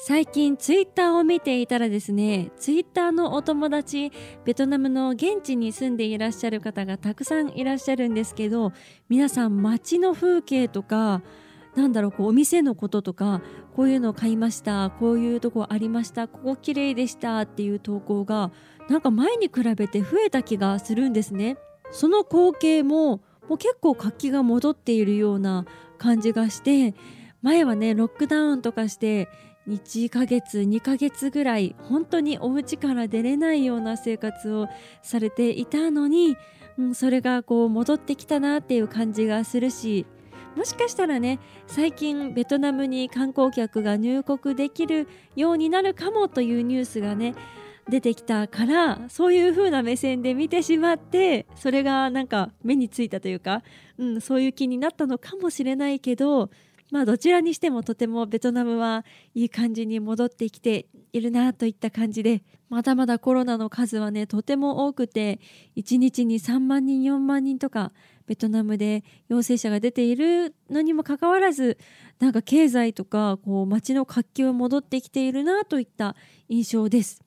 最近ツイッターを見ていたらですねツイッターのお友達ベトナムの現地に住んでいらっしゃる方がたくさんいらっしゃるんですけど皆さん街の風景とかなんだろうこうお店のこととかこういうのを買いましたこういうとこありましたここ綺麗でしたっていう投稿がなんか前に比べて増えた気がするんですね。その光景ももう結構活気が戻っているような感じがして前はねロックダウンとかして1ヶ月2ヶ月ぐらい本当にお家から出れないような生活をされていたのに、うん、それがこう戻ってきたなっていう感じがするしもしかしたらね最近ベトナムに観光客が入国できるようになるかもというニュースがね出てきたからそういう風な目線で見てしまってそれがなんか目についたというか、うん、そういう気になったのかもしれないけどまあどちらにしてもとてもベトナムはいい感じに戻ってきているなといった感じでまだまだコロナの数はねとても多くて1日に3万人4万人とかベトナムで陽性者が出ているのにもかかわらずなんか経済とかこう街の活気は戻ってきているなといった印象です。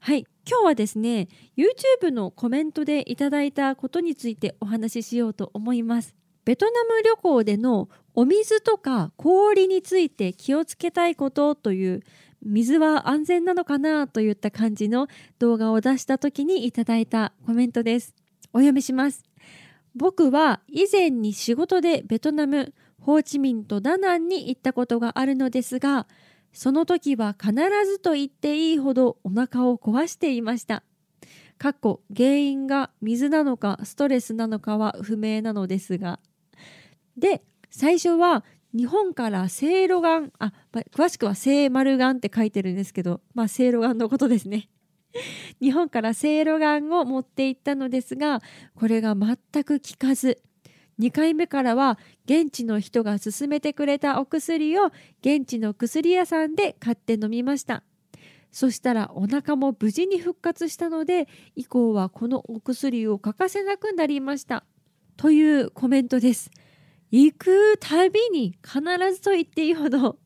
はい今日はですね YouTube のコメントでいただいたことについてお話ししようと思います。ベトナム旅行でのお水とか氷について気をつけたいことという水は安全なのかなといった感じの動画を出した時にいただいたコメントです。お読みします。僕は以前に仕事でベトナム、ホーチミンとダナンに行ったことがあるのですが、その時は必ずと言っていいほどお腹を壊していました。かっこ原因が水なのかストレスなのかは不明なのですが。で最初は日本からセイロガンあ詳しくは聖丸ガンって書いてるんですけどまあセイロガンのことですね。日本からセイロガンを持って行ったのですがこれが全く効かず2回目からは現地の人が勧めてくれたお薬を現地の薬屋さんで買って飲みました。そしたらお腹も無事に復活したので以降はこのお薬を欠かせなくなりました。というコメントです。行くたびに必ずと言っていいほど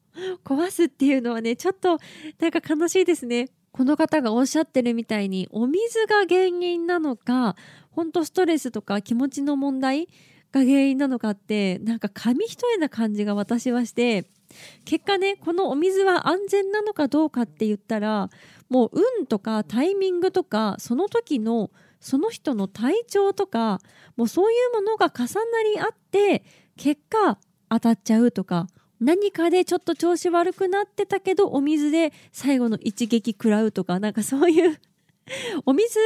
壊すっていうのはねちょっとなんか悲しいですね。この方がおっしゃってるみたいにお水が原因なのか本当ストレスとか気持ちの問題が原因なのかってなんか紙一重な感じが私はして結果ねこのお水は安全なのかどうかって言ったらもう運とかタイミングとかその時のその人の体調とかもうそういうものが重なり合って結果当たっちゃうとか何かでちょっと調子悪くなってたけどお水で最後の一撃食らうとかなんかそういう お水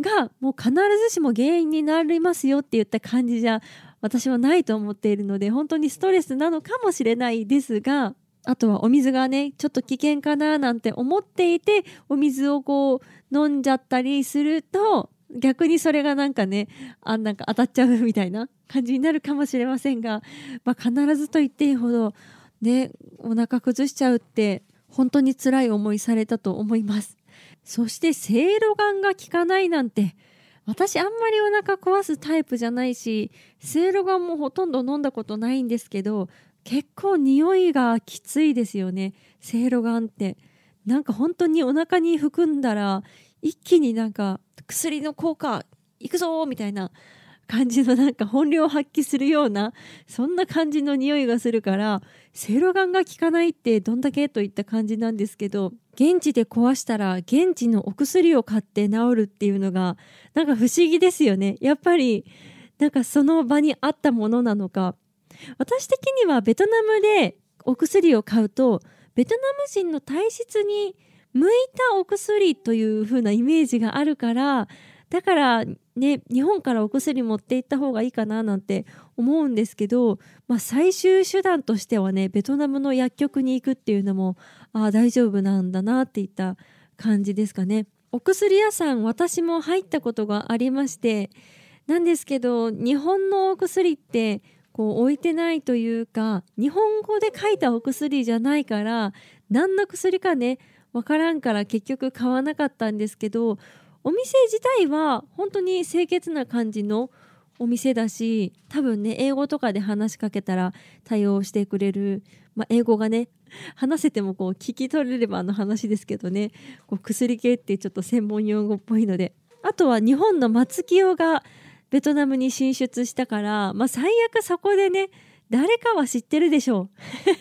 がもう必ずしも原因になりますよって言った感じじゃ私はないと思っているので本当にストレスなのかもしれないですがあとはお水がねちょっと危険かななんて思っていてお水をこう飲んじゃったりすると逆にそれがなんかねあなんか当たっちゃうみたいな感じになるかもしれませんが、まあ、必ずと言っていいほどねお腹崩しちゃうって本当に辛い思いされたと思います。そしてせいろがんが効かないなんて私あんまりお腹壊すタイプじゃないしせいろがんもほとんど飲んだことないんですけど結構匂いがきついですよねせいろがんって。なんか本当にお腹に含んだら一気になんか薬の効果いくぞみたいな感じのなんか本領を発揮するようなそんな感じの匂いがするからセイロガンが効かないってどんだけといった感じなんですけど現地で壊したら現地のお薬を買って治るっていうのがなんか不思議ですよね。やっぱりなんかその場にあったものなのか。私的にはベトナムでお薬を買うとベトナム人の体質に向いたお薬という風なイメージがあるからだからね日本からお薬持って行った方がいいかななんて思うんですけど、まあ、最終手段としてはねベトナムの薬局に行くっていうのもあ大丈夫なんだなっていった感じですかね。お薬屋さん私も入ったことがありましてなんですけど日本のお薬ってこう置いてないというか日本語で書いたお薬じゃないから何の薬かね分からんから結局買わなかったんですけどお店自体は本当に清潔な感じのお店だし多分ね英語とかで話しかけたら対応してくれる、まあ、英語がね話せてもこう聞き取れればの話ですけどねこう薬系ってちょっと専門用語っぽいので。あとは日本の松清がベトナムに進出したから、まあ、最悪そこでね誰かは知ってるでしょう。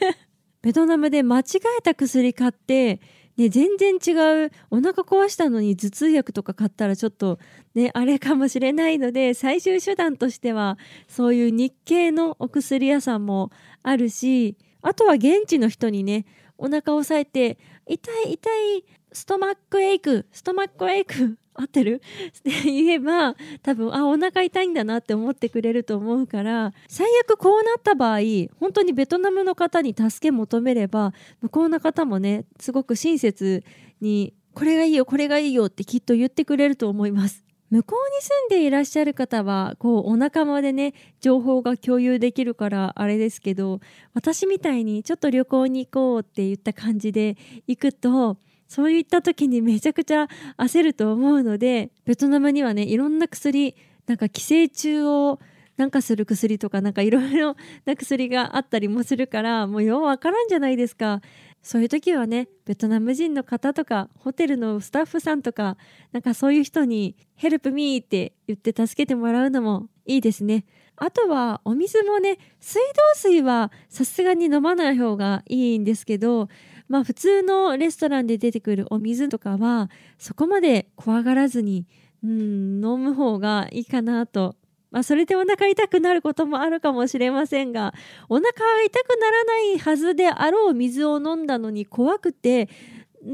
ベトナムで間違えた薬買ってね、全然違う。お腹壊したのに頭痛薬とか買ったらちょっとねあれかもしれないので最終手段としてはそういう日系のお薬屋さんもあるしあとは現地の人にねお腹を押さえて痛い痛い stomachache stomachache 合ってる？って言えば多分あお腹痛いんだなって思ってくれると思うから最悪こうなった場合本当にベトナムの方に助け求めれば向こうの方もねすごく親切にこれがいいよこれがいいよってきっと言ってくれると思います。向こうに住んでいらっしゃる方はこうお仲間でね情報が共有できるからあれですけど私みたいにちょっと旅行に行こうって言った感じで行くとそういった時にめちゃくちゃ焦ると思うのでベトナムにはねいろんな薬なんか寄生虫をなんかする薬とかなんかいろいろな薬があったりもするからもうようわからんじゃないですか。そういう時はねベトナム人の方とかホテルのスタッフさんとかなんかそういう人に「ヘルプミー」って言って助けてもらうのもいいですね。あとはお水もね水道水はさすがに飲まない方がいいんですけどまあ普通のレストランで出てくるお水とかはそこまで怖がらずに、うん、飲む方がいいかなと。まあ、それでお腹痛くなることもあるかもしれませんがお腹は痛くならないはずであろう水を飲んだのに怖くて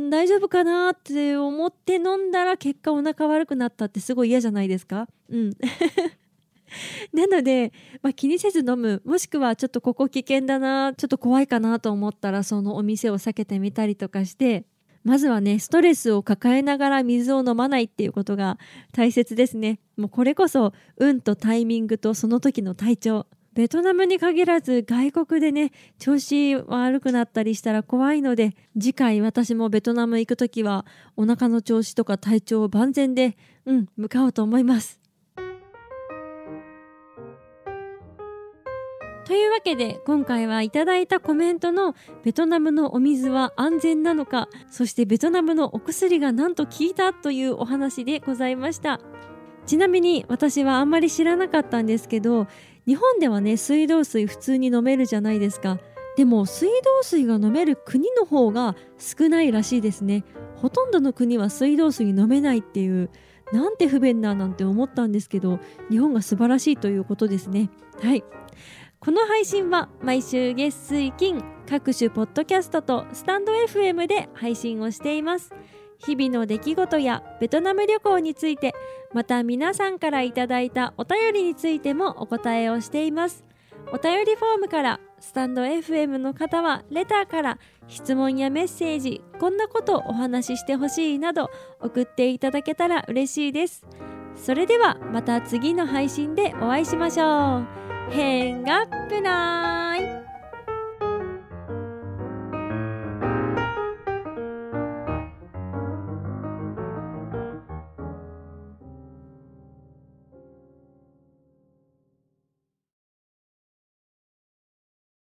大丈夫かなって思って飲んだら結果お腹悪くなったってすごい嫌じゃないですか？うん なので、まあ、気にせず飲むもしくはちょっとここ危険だなちょっと怖いかなと思ったらそのお店を避けてみたりとかしてまずはねストレスを抱えながら水を飲まないっていうことが大切ですね。もうこれこそ運とタイミングとその時の体調。ベトナムに限らず外国でね調子悪くなったりしたら怖いので次回私もベトナム行く時はお腹の調子とか体調を万全でうん向かおうと思います。というわけで今回はいただいたコメントのベトナムのお水は安全なのかそしてベトナムのお薬がなんと効いたというお話でございました。ちなみに私はあんまり知らなかったんですけど日本ではね水道水普通に飲めるじゃないですか。でも水道水が飲める国の方が少ないらしいですね。ほとんどの国は水道水飲めないっていうなんて不便ななんて思ったんですけど日本が素晴らしいということですね。はい。この配信は毎週月水金各種ポッドキャストとスタンド FM で配信をしています。日々の出来事やベトナム旅行についてまた皆さんからいただいたお便りについてもお答えをしています。お便りフォームからスタンド FM の方はレターから質問やメッセージこんなことをお話ししてほしいなど送っていただけたら嬉しいです。それではまた次の配信でお会いしましょう。変がっぷない。